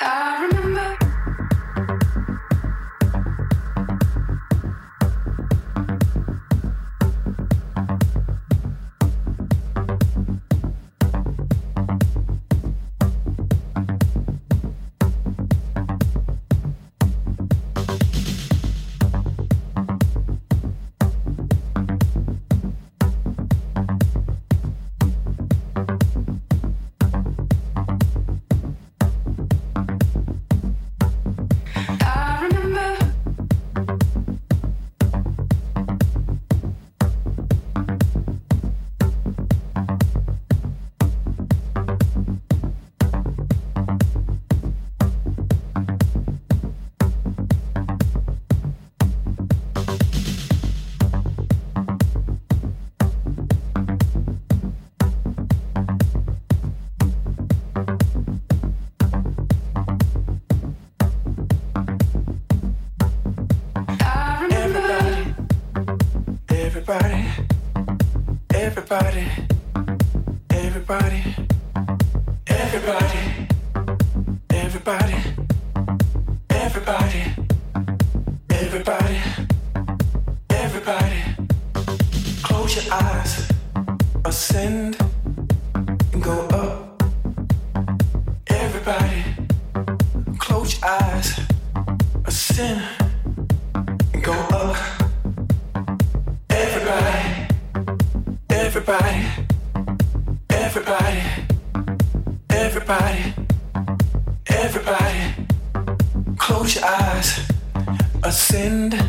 I Go up. Everybody, everybody, everybody, everybody, everybody, close your eyes, ascend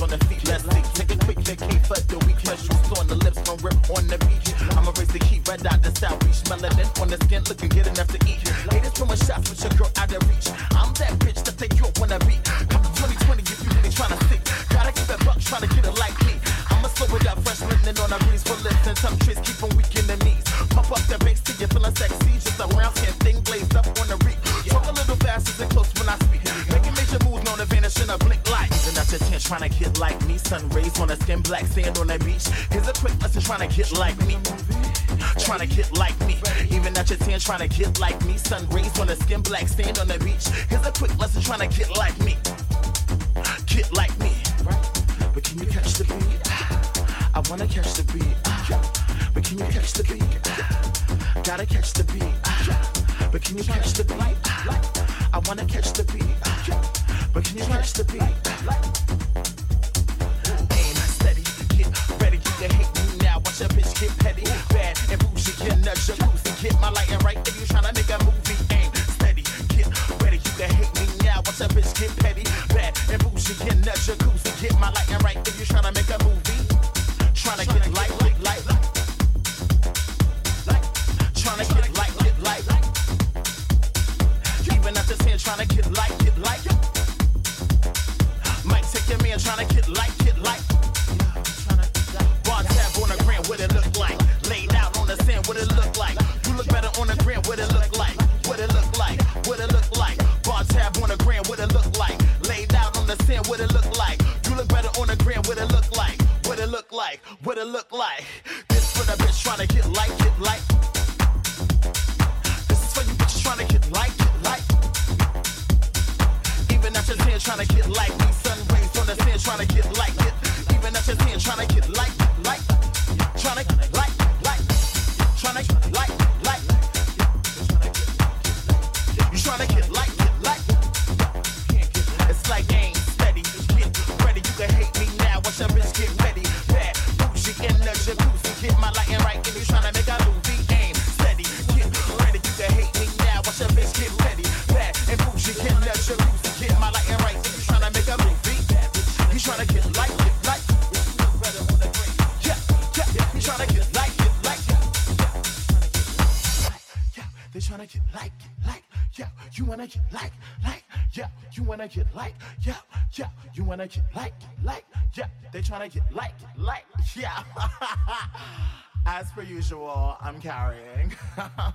on the feet. Trying to get like me. Sun rays on the skin, black sand on the beach. Here's a quick lesson trying to get like They tryna get get light. Yeah. As per usual, I'm carrying.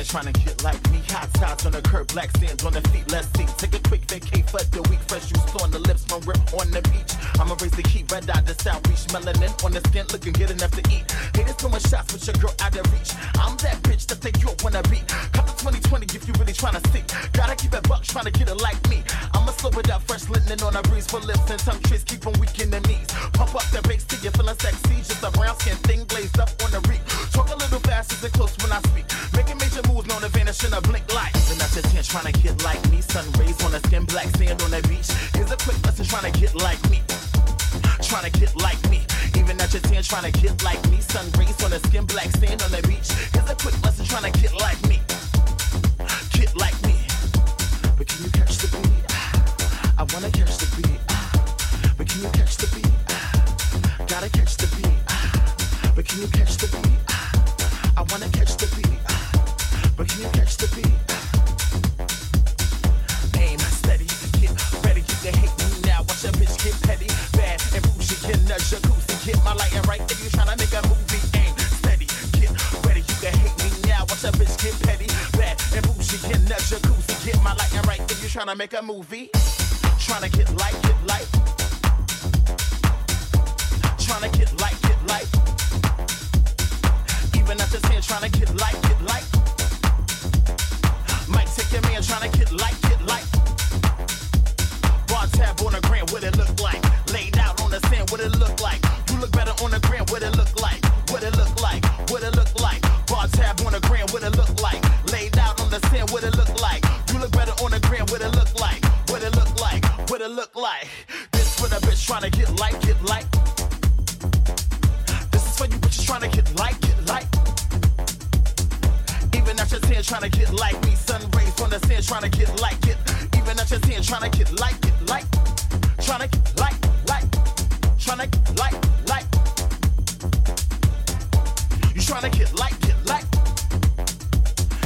Chance trying to get like me. Hot sides on the curb, black sand on the feet. Let's see. Take a quick vacay for the week. Fresh juice on the lips, from rip on the beach. I'ma raise the heat, red out the south beach. Melanin on the skin, looking good enough to eat. Haters throwing shots with your girl out of reach. I'm that bitch that they you wanna be. Come to 2020 if you really tryna stick. Gotta keep it buck, tryna get it like me. I'ma slow it up, fresh linen on a breeze for lips and some trees keep 'em weak in the knees. Pump up the bass till you feeling sexy. Just a brown skin thing blazed up on the reek. Talk a little fast and close when I speak. Making major moves known to vanish in a blink light. Even at your tent tryna get like me. Sun rays on the skin, black sand on the beach. Here's a quick lesson tryna get like me. Tryna get like me. Even at your tent tryna get like me. Sun rays on the skin, black sand on the beach. Here's a quick lesson tryna get like me. Get like me. But can you catch the beat? I wanna catch the beat. But can you catch the beat? Gotta catch the beat. But can you catch the beat? I wanna catch the beat. Watch a get petty, bad and bougie. Get in the jacuzzi, get my lighting right. If you tryna make a movie, tryna get light, get light. Tryna get light, get light. Even at the ten, tryna get light, get light. Might take your man tryna get light, get light. Bar tab on the gram, what it look like? Laid out on the sand, what it look like? You look better on the gram, what it look like? What it look like? What it look like? Bar tab on the gram, what it look like. Laid out on the sand, what it look like. You look better on the gram, what it look like. What it look like, what it look like. This for the bitch trying to get like, get like. This is for you bitches trying to get like, get like. Even at your 10, trying to get like me. Sun rays on the sand, trying to get like it. Even at your 10, trying to get like it, like. Trying to get like, like. Trying to get like, like. You trying to get like, get like.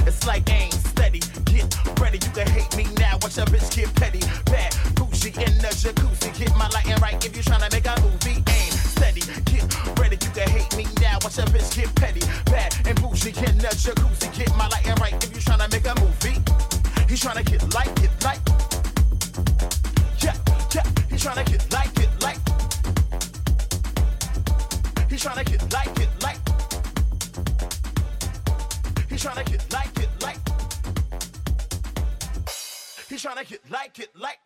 It's like aim steady. Get ready, you can hate me now. Watch a bitch get petty. Bad, bougie in the jacuzzi. Get my lighting right if you tryna make a movie. Aim steady. Get ready, you can hate me now. Watch a bitch get petty. Bad and bougie in the jacuzzi. Get my lighting right if you tryna make a movie. He tryna get like it, like. Yeah, yeah. He tryna get like it, like. He tryna get like it, like. He tryna get like it, like. He tryna get like it, like.